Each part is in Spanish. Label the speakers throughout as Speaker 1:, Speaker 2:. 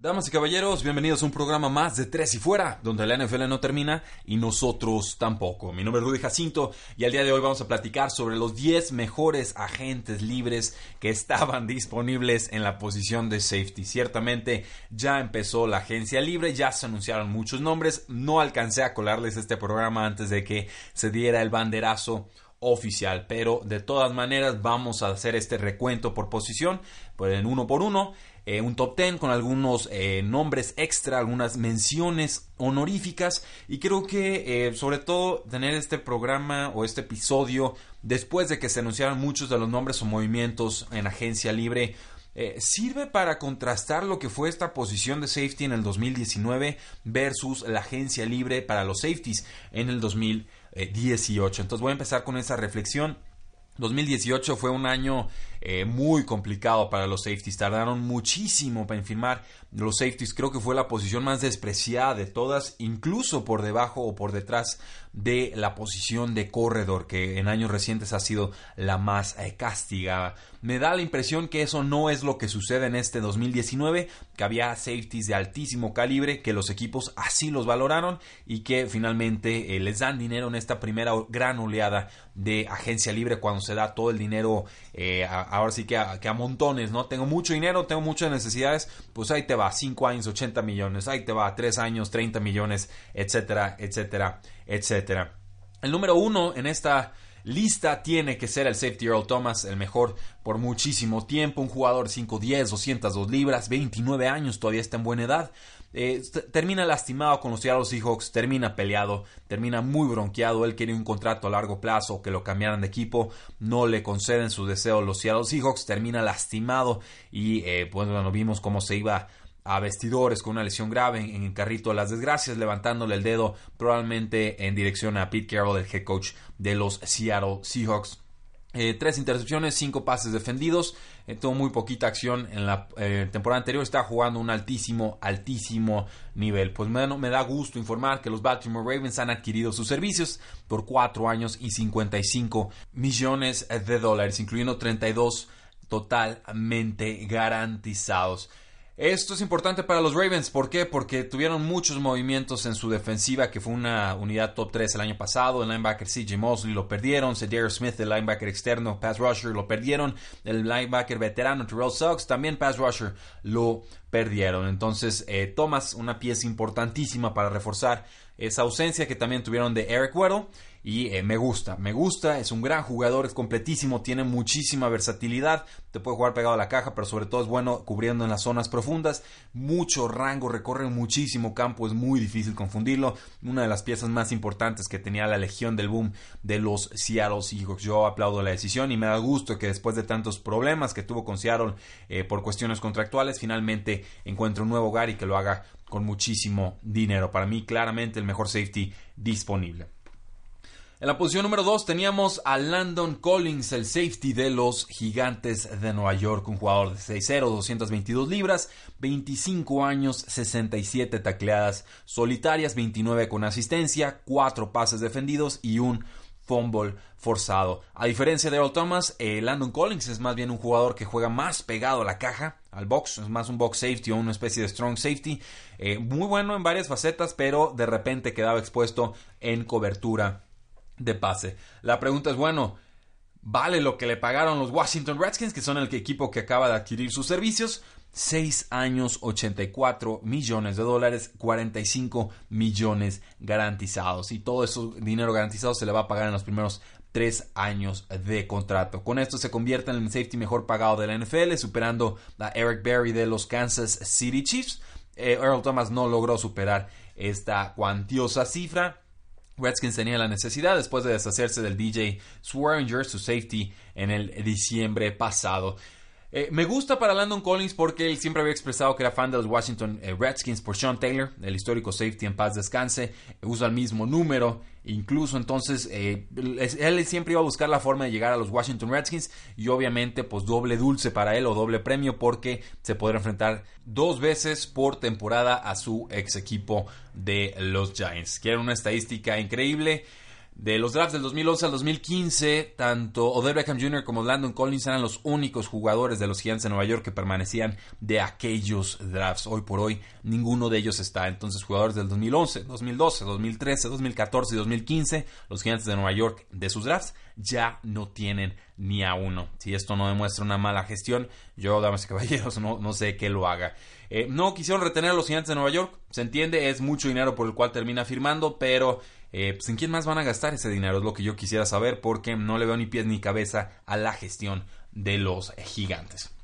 Speaker 1: Damas y caballeros, bienvenidos a un programa más de Tres y Fuera, donde la NFL no termina y nosotros tampoco. Mi nombre es Rudy Jacinto y al día de hoy vamos a platicar sobre los 10 mejores agentes libres que estaban disponibles en la posición de safety. Ciertamente ya empezó la agencia libre, ya se anunciaron muchos nombres, no alcancé a colarles este programa antes de que se diera el banderazo oficial. Pero de todas maneras vamos a hacer este recuento por posición, pues en uno por uno. Eh, un top 10 con algunos eh, nombres extra, algunas menciones honoríficas y creo que eh, sobre todo tener este programa o este episodio después de que se anunciaron muchos de los nombres o movimientos en agencia libre sirve para contrastar lo que fue esta posición de safety en el 2019 versus la agencia libre para los safeties en el 2018. Entonces voy a empezar con esa reflexión. 2018 fue un año eh, muy complicado para los safeties. Tardaron muchísimo para firmar los safeties. Creo que fue la posición más despreciada de todas, incluso por debajo o por detrás de la posición de corredor, que en años recientes ha sido la más eh, castigada. Me da la impresión que eso no es lo que sucede en este 2019, que había safeties de altísimo calibre, que los equipos así los valoraron y que finalmente eh, les dan dinero en esta primera gran oleada de agencia libre cuando se da todo el dinero a, ahora sí que a, que a, montones, ¿no? Tengo mucho dinero, tengo muchas necesidades, pues ahí te va, 5 años, 80 millones, ahí te va, 3 años, 30 millones, etcétera, etcétera, etcétera. El número uno en esta lista tiene que ser el safety Earl Thomas, el mejor por muchísimo tiempo, un jugador 5'10, 202 libras, 29 años, todavía está en buena edad. Eh, termina lastimado con los Seattle Seahawks, termina peleado, termina muy bronqueado. Él quería un contrato a largo plazo, que lo cambiaran de equipo, no le conceden su deseo los Seattle Seahawks, termina lastimado y eh, pues bueno, vimos cómo se iba a vestidores con una lesión grave en, el carrito de las desgracias, levantándole el dedo probablemente en dirección a Pete Carroll, el head coach de los Seattle Seahawks. Eh, tres intercepciones, cinco pases defendidos. Eh, tuvo muy poquita acción en la eh, temporada anterior. Está jugando un altísimo, altísimo nivel. Pues bueno, me da gusto informar que los Baltimore Ravens han adquirido sus servicios por cuatro años y 55 millones de dólares, incluyendo 32 totalmente garantizados. Esto es importante para los Ravens. ¿Por qué? Porque tuvieron muchos movimientos en su defensiva, que fue una unidad top 3 el año pasado. El linebacker CJ Mosley lo perdieron. Cedar Smith, el linebacker externo, pass rusher, lo perdieron. El linebacker veterano, Terrell Suggs, también pass rusher, lo perdieron. Entonces, eh, tomas una pieza importantísima para reforzar esa ausencia que también tuvieron de Eric Weddle y eh, me gusta, me gusta, es un gran jugador, es completísimo, tiene muchísima versatilidad, te puede jugar pegado a la caja, pero sobre todo es bueno cubriendo en las zonas profundas, mucho rango, recorre muchísimo campo, es muy difícil confundirlo, una de las piezas más importantes que tenía la legión del boom de los Seattle Seahawks, yo aplaudo la decisión y me da gusto que después de tantos problemas que tuvo con Seattle eh, por cuestiones contractuales, finalmente encuentre un nuevo hogar y que lo haga con muchísimo dinero, para mí claramente el mejor safety disponible. En la posición número 2 teníamos a Landon Collins, el safety de los Gigantes de Nueva York, un jugador de 6'0, 222 libras, 25 años, 67 tacleadas solitarias, 29 con asistencia, 4 pases defendidos y un fumble forzado. A diferencia de Earl Thomas, eh, Landon Collins es más bien un jugador que juega más pegado a la caja, al box, es más un box safety o una especie de strong safety. Eh, muy bueno en varias facetas, pero de repente quedaba expuesto en cobertura de pase. La pregunta es, bueno, ¿vale lo que le pagaron los Washington Redskins, que son el equipo que acaba de adquirir sus servicios? 6 años, 84 millones de dólares, 45 millones garantizados. Y todo ese dinero garantizado se le va a pagar en los primeros 3 años de contrato. Con esto se convierte en el safety mejor pagado de la NFL, superando a Eric Berry de los Kansas City Chiefs. Eh, Earl Thomas no logró superar esta cuantiosa cifra Redskins tenía la necesidad después de deshacerse del DJ Swearinger, su safety, en el diciembre pasado. Eh, me gusta para Landon Collins porque él siempre había expresado que era fan de los Washington eh, Redskins por Sean Taylor, el histórico safety en paz descanse, usa el mismo número, incluso entonces eh, él siempre iba a buscar la forma de llegar a los Washington Redskins y obviamente pues doble dulce para él o doble premio porque se podrá enfrentar dos veces por temporada a su ex equipo de los Giants. Quieren una estadística increíble. De los drafts del 2011 al 2015, tanto Odell Beckham Jr. como Landon Collins eran los únicos jugadores de los Giants de Nueva York que permanecían de aquellos drafts. Hoy por hoy ninguno de ellos está. Entonces, jugadores del 2011, 2012, 2013, 2014 y 2015, los Giants de Nueva York de sus drafts ya no tienen ni a uno. Si esto no demuestra una mala gestión, yo, damas y caballeros, no, no sé qué lo haga. Eh, no quisieron retener a los Giants de Nueva York, se entiende, es mucho dinero por el cual termina firmando, pero eh, pues, ¿en quién más van a gastar ese dinero? Es lo que yo quisiera saber porque no le veo ni pies ni cabeza a la gestión de los gigantes.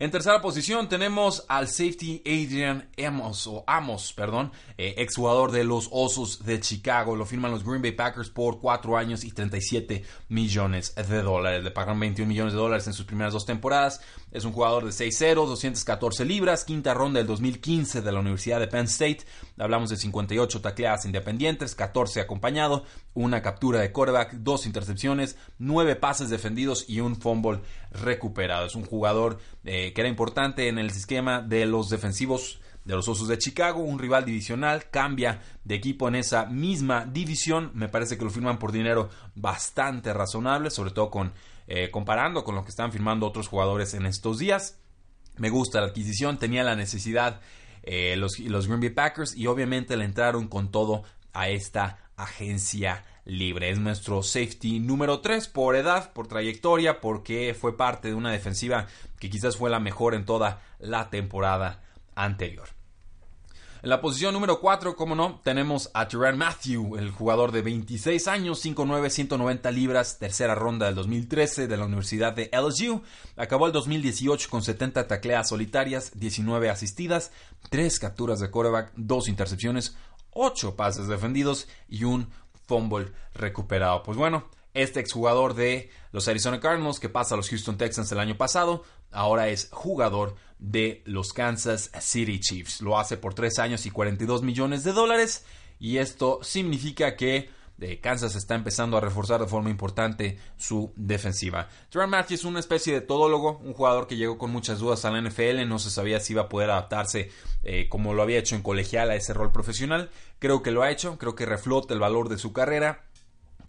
Speaker 1: En tercera posición tenemos al safety Adrian Amos, o Amos, perdón, eh, exjugador de los Osos de Chicago. Lo firman los Green Bay Packers por 4 años y 37 millones de dólares. Le pagan 21 millones de dólares en sus primeras dos temporadas. Es un jugador de 6'0, 214 libras, quinta ronda del 2015 de la Universidad de Penn State. Hablamos de 58 tacleadas independientes, 14 acompañado, una captura de quarterback, dos intercepciones, 9 pases defendidos y un fumble recuperado. Es un jugador eh, que era importante en el esquema de los defensivos de los Osos de Chicago, un rival divisional, cambia de equipo en esa misma división, me parece que lo firman por dinero bastante razonable, sobre todo con eh, comparando con lo que están firmando otros jugadores en estos días. Me gusta la adquisición, tenía la necesidad eh, los, los Green Bay Packers y obviamente le entraron con todo a esta agencia libre. Es nuestro safety número 3 por edad, por trayectoria, porque fue parte de una defensiva que quizás fue la mejor en toda la temporada anterior. En la posición número 4, como no, tenemos a Tyrann Matthew, el jugador de 26 años, 5'9, 190 libras, tercera ronda del 2013 de la Universidad de LSU. Acabó el 2018 con 70 tacleas solitarias, 19 asistidas, 3 capturas de quarterback, 2 intercepciones, 8 pases defendidos y un fumble recuperado. Pues bueno, este exjugador de los Arizona Cardinals que pasa a los Houston Texans el año pasado, ahora es jugador de los Kansas City Chiefs. Lo hace por 3 años y 42 millones de dólares y esto significa que de Kansas está empezando a reforzar de forma importante su defensiva. Trent Matthews es una especie de todólogo, un jugador que llegó con muchas dudas a la NFL, no se sabía si iba a poder adaptarse eh, como lo había hecho en colegial a ese rol profesional. Creo que lo ha hecho, creo que reflota el valor de su carrera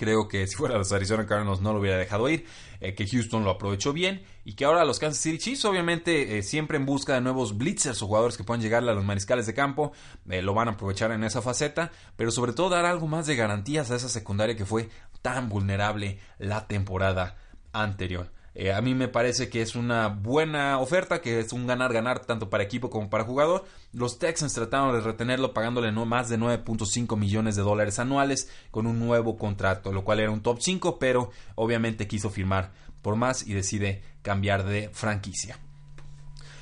Speaker 1: Creo que si fuera los Arizona Cardinals no lo hubiera dejado ir, eh, que Houston lo aprovechó bien y que ahora los Kansas City Chiefs, obviamente, eh, siempre en busca de nuevos blitzers o jugadores que puedan llegarle a los mariscales de campo, eh, lo van a aprovechar en esa faceta, pero sobre todo dar algo más de garantías a esa secundaria que fue tan vulnerable la temporada anterior. Eh, a mí me parece que es una buena oferta, que es un ganar-ganar tanto para equipo como para jugador. Los Texans trataron de retenerlo pagándole no más de 9.5 millones de dólares anuales con un nuevo contrato, lo cual era un top 5, pero obviamente quiso firmar por más y decide cambiar de franquicia.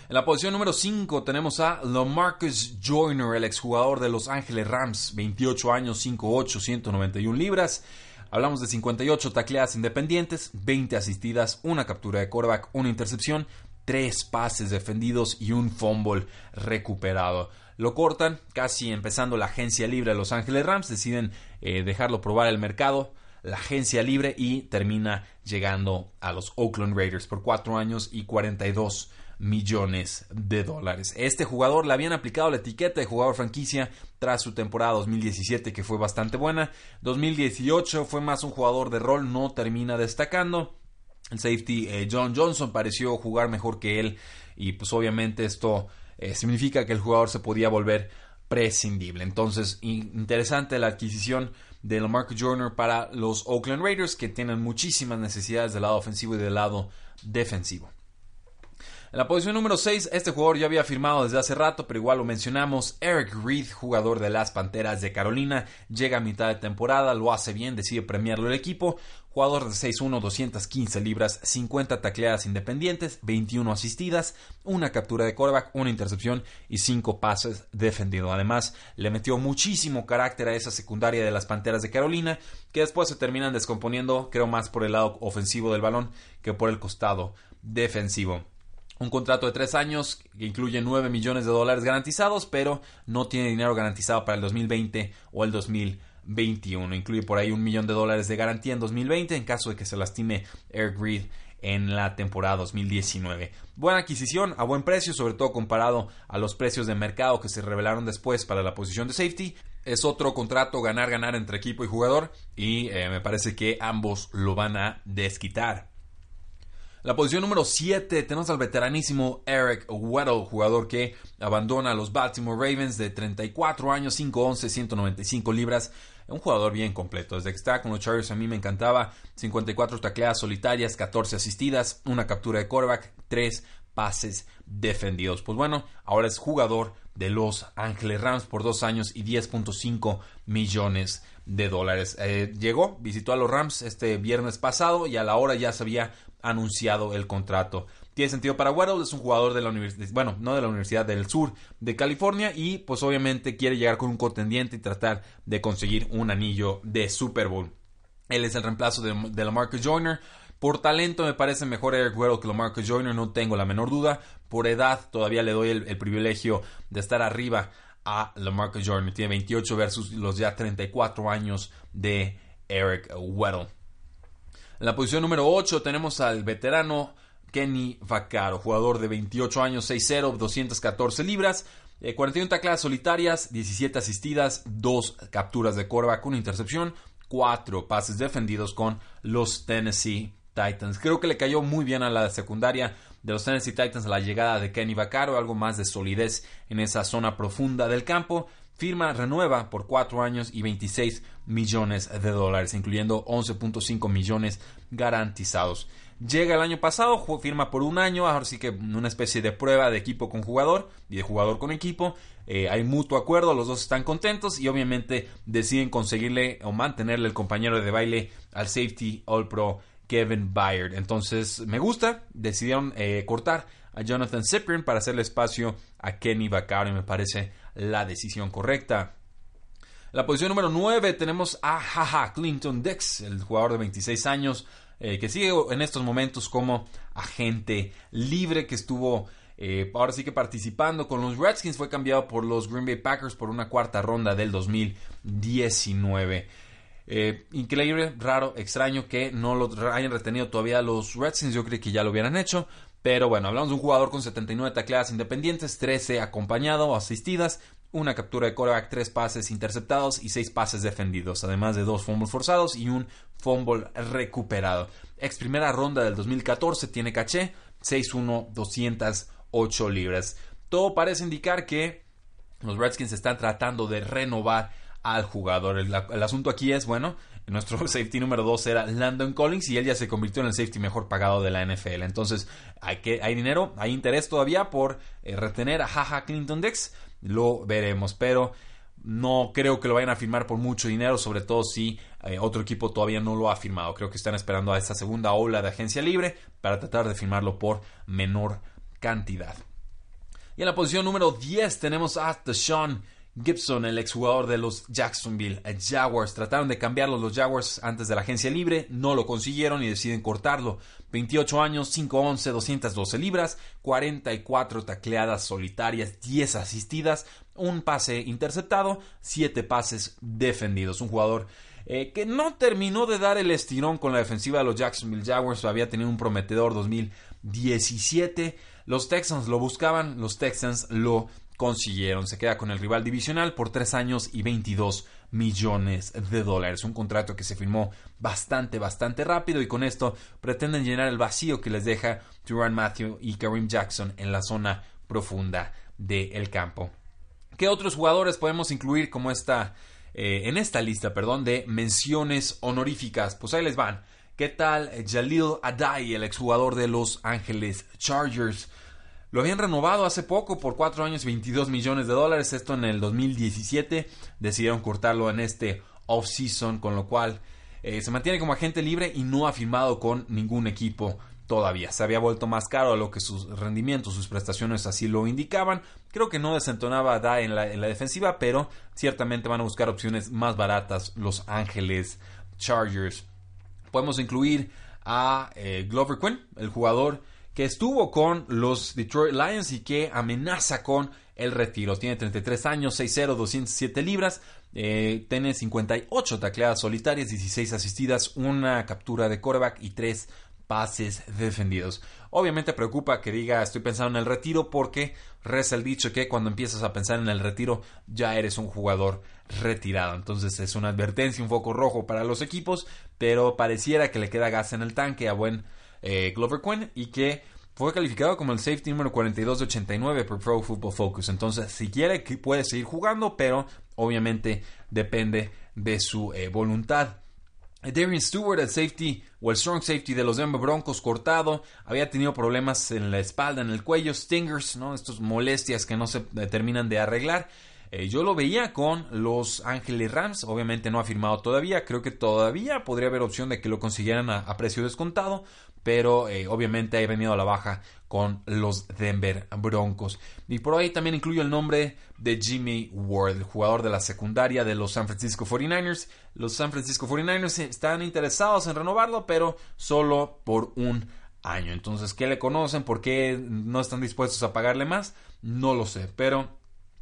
Speaker 1: En la posición número 5 tenemos a LaMarcus Joyner, el exjugador de Los Ángeles Rams, 28 años, 5'8, 191 libras. Hablamos de 58 tacleadas independientes, 20 asistidas, una captura de quarterback, una intercepción, tres pases defendidos y un fumble recuperado. Lo cortan, casi empezando la agencia libre de Los Ángeles Rams, deciden eh, dejarlo probar el mercado, la agencia libre y termina llegando a los Oakland Raiders por 4 años y 42 millones de dólares. Este jugador le habían aplicado la etiqueta de jugador franquicia tras su temporada 2017 que fue bastante buena. 2018 fue más un jugador de rol, no termina destacando. El safety eh, John Johnson pareció jugar mejor que él y pues obviamente esto eh, significa que el jugador se podía volver prescindible. Entonces, interesante la adquisición de Mark Joyner para los Oakland Raiders que tienen muchísimas necesidades del lado ofensivo y del lado defensivo. En la posición número 6, este jugador ya había firmado desde hace rato, pero igual lo mencionamos. Eric Reed, jugador de las Panteras de Carolina, llega a mitad de temporada, lo hace bien, decide premiarlo el equipo. Jugador de 6'1, 215 libras, 50 tacleadas independientes, 21 asistidas, una captura de coreback, una intercepción y 5 pases defendidos. Además, le metió muchísimo carácter a esa secundaria de las Panteras de Carolina, que después se terminan descomponiendo, creo más por el lado ofensivo del balón que por el costado defensivo. Un contrato de tres años que incluye 9 millones de dólares garantizados, pero no tiene dinero garantizado para el 2020 o el 2021. Incluye por ahí un millón de dólares de garantía en 2020 en caso de que se lastime Eric Reed en la temporada 2019. Buena adquisición a buen precio, sobre todo comparado a los precios de mercado que se revelaron después para la posición de safety. Es otro contrato ganar-ganar entre equipo y jugador y eh, me parece que ambos lo van a desquitar. La posición número 7 tenemos al veteranísimo Eric Weddle, jugador que abandona a los Baltimore Ravens de 34 años, 5'11, 195 libras. Un jugador bien completo. Desde que estaba con los Chargers a mí me encantaba. 54 tacleadas solitarias, 14 asistidas, una captura de quarterback, 3 pases defendidos. Pues bueno, ahora es jugador de los Ángeles Rams por dos años y 10.5 millones de dólares. Eh, llegó, visitó a los Rams este viernes pasado y a la hora ya se había anunciado el contrato. Tiene sentido para Waddle, es un jugador de la universidad, bueno, no de la Universidad del Sur de California y pues obviamente quiere llegar con un contendiente y tratar de conseguir un anillo de Super Bowl. Él es el reemplazo de, de Lamarcus Joyner. Por talento me parece mejor Eric Weddle que Lamarcus Joyner, no tengo la menor duda. Por edad todavía le doy el, privilegio de estar arriba a Lamarcus Joyner. Tiene 28 versus los ya 34 años de Eric Weddle. En la posición número 8 tenemos al veterano Kenny Vaccaro, jugador de 28 años, 6'0, 214 libras, 41 eh, taclas solitarias, 17 asistidas, 2 capturas de coreback, una intercepción, 4 pases defendidos con los Tennessee Titans. Creo que le cayó muy bien a la secundaria de los Tennessee Titans la llegada de Kenny Vaccaro, algo más de solidez en esa zona profunda del campo firma renueva por 4 años y 26 millones de dólares, incluyendo 11.5 millones garantizados. Llega el año pasado, firma por un año, ahora sí que una especie de prueba de equipo con jugador y de jugador con equipo. Eh, hay mutuo acuerdo, los dos están contentos y obviamente deciden conseguirle o mantenerle el compañero de baile al safety All Pro Kevin Byard. Entonces me gusta, decidieron eh, cortar a Jonathan Cyprian para hacerle espacio a Kenny Vaccaro y me parece la decisión correcta. La posición número 9 tenemos a Jaja Clinton Dix, el jugador de 26 años eh, que sigue en estos momentos como agente libre que estuvo eh, ahora sí que participando con los Redskins fue cambiado por los Green Bay Packers por una cuarta ronda del 2019. Eh, increíble, raro, extraño que no lo hayan retenido todavía los Redskins. Yo creo que ya lo hubieran hecho. Pero bueno, hablamos de un jugador con 79 tacleadas independientes, 13 acompañado o asistidas, una captura de coreback, 3 pases interceptados y 6 pases defendidos, además de 2 fumbles forzados y un fumble recuperado. Ex primera ronda del 2014 tiene caché, 6'1, 208 libras. Todo parece indicar que los Redskins están tratando de renovar al jugador. El, asunto aquí es, bueno, nuestro safety número 2 era Landon Collins y él ya se convirtió en el safety mejor pagado de la NFL. Entonces, hay, que, hay dinero, hay interés todavía por eh, retener a Jaja Clinton Dex. Lo veremos, pero no creo que lo vayan a firmar por mucho dinero, sobre todo si eh, otro equipo todavía no lo ha firmado. Creo que están esperando a esta segunda ola de agencia libre para tratar de firmarlo por menor cantidad. Y en la posición número 10 tenemos a Sean Gibson, el exjugador de los Jacksonville Jaguars. Trataron de cambiarlo los Jaguars antes de la agencia libre, no lo consiguieron y deciden cortarlo. 28 años, 5'11, 212 libras, 44 tacleadas solitarias, 10 asistidas, un pase interceptado, 7 pases defendidos. Un jugador eh, que no terminó de dar el estirón con la defensiva de los Jacksonville Jaguars, había tenido un prometedor 2017. Los Texans lo buscaban, los Texans lo consiguieron. Se queda con el rival divisional por 3 años y 22 millones de dólares. Un contrato que se firmó bastante, bastante rápido y con esto pretenden llenar el vacío que les deja Turan Matthew y Kareem Jackson en la zona profunda del campo. ¿Qué otros jugadores podemos incluir como esta, eh, en esta lista perdón, de menciones honoríficas? Pues ahí les van. ¿Qué tal Jalil Adai, el exjugador de Los Ángeles Chargers? Lo habían renovado hace poco por 4 años 22 millones de dólares. Esto en el 2017. Decidieron cortarlo en este off-season, con lo cual eh, se mantiene como agente libre y no ha firmado con ningún equipo todavía. Se había vuelto más caro a lo que sus rendimientos, sus prestaciones así lo indicaban. Creo que no desentonaba Da en la, en la defensiva, pero ciertamente van a buscar opciones más baratas Los Ángeles Chargers. Podemos incluir a eh, Glover Quinn, el jugador que estuvo con los Detroit Lions y que amenaza con el retiro. Tiene 33 años, 6'0, 207 libras, eh, tiene 58 tacleadas solitarias, 16 asistidas, una captura de coreback y 3 pases defendidos. Obviamente preocupa que diga estoy pensando en el retiro porque reza el dicho que cuando empiezas a pensar en el retiro ya eres un jugador retirado. Entonces es una advertencia, un foco rojo para los equipos, pero pareciera que le queda gas en el tanque a buen eh, Glover Quinn y que fue calificado como el safety número 42 de 89 por Pro Football Focus. Entonces, si quiere, puede seguir jugando, pero obviamente depende de su eh, voluntad. Darian Stewart, el safety o el strong safety de los Denver Broncos, cortado, había tenido problemas en la espalda, en el cuello, stingers, ¿no? Estas molestias que no se terminan de arreglar. Eh, yo lo veía con los Ángeles Rams, obviamente no ha firmado todavía, creo que todavía podría haber opción de que lo consiguieran a, precio descontado, pero eh, obviamente ha venido a la baja con los Denver Broncos. Y por ahí también incluyo el nombre de Jimmy Ward, el jugador de la secundaria de los San Francisco 49ers. Los San Francisco 49ers están interesados en renovarlo, pero solo por un año. Entonces, ¿qué le conocen? ¿Por qué no están dispuestos a pagarle más? No lo sé, pero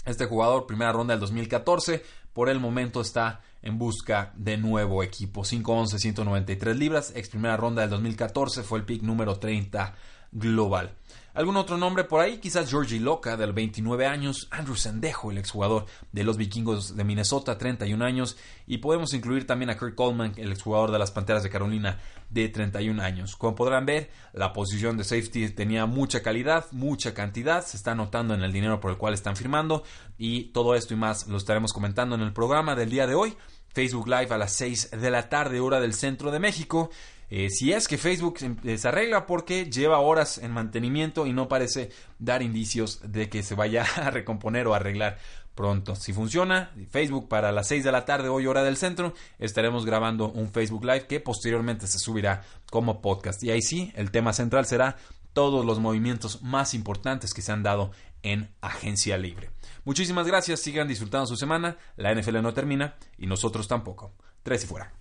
Speaker 1: este jugador, primera ronda del 2014, por el momento está en busca de nuevo equipo. 5'11, 193 libras, ex primera ronda del 2014, fue el pick número 30 global. ¿Algún otro nombre por ahí? Quizás Georgie Loca, del 29 años, Andrew Sendejo, el exjugador de los vikingos de Minnesota, 31 años, y podemos incluir también a Kurt Coleman, el exjugador de las Panteras de Carolina, de 31 años. Como podrán ver, la posición de safety tenía mucha calidad, mucha cantidad, se está notando en el dinero por el cual están firmando, y todo esto y más lo estaremos comentando en el programa del día de hoy. Facebook Live a las 6 de la tarde, hora del centro de México. Eh, si es que Facebook se arregla porque lleva horas en mantenimiento y no parece dar indicios de que se vaya a recomponer o arreglar pronto. Si funciona, Facebook para las 6 de la tarde, hoy hora del centro, estaremos grabando un Facebook Live que posteriormente se subirá como podcast. Y ahí sí, el tema central será todos los movimientos más importantes que se han dado en Agencia Libre. Muchísimas gracias, sigan disfrutando su semana, la NFL no termina y nosotros tampoco. Tres y fuera.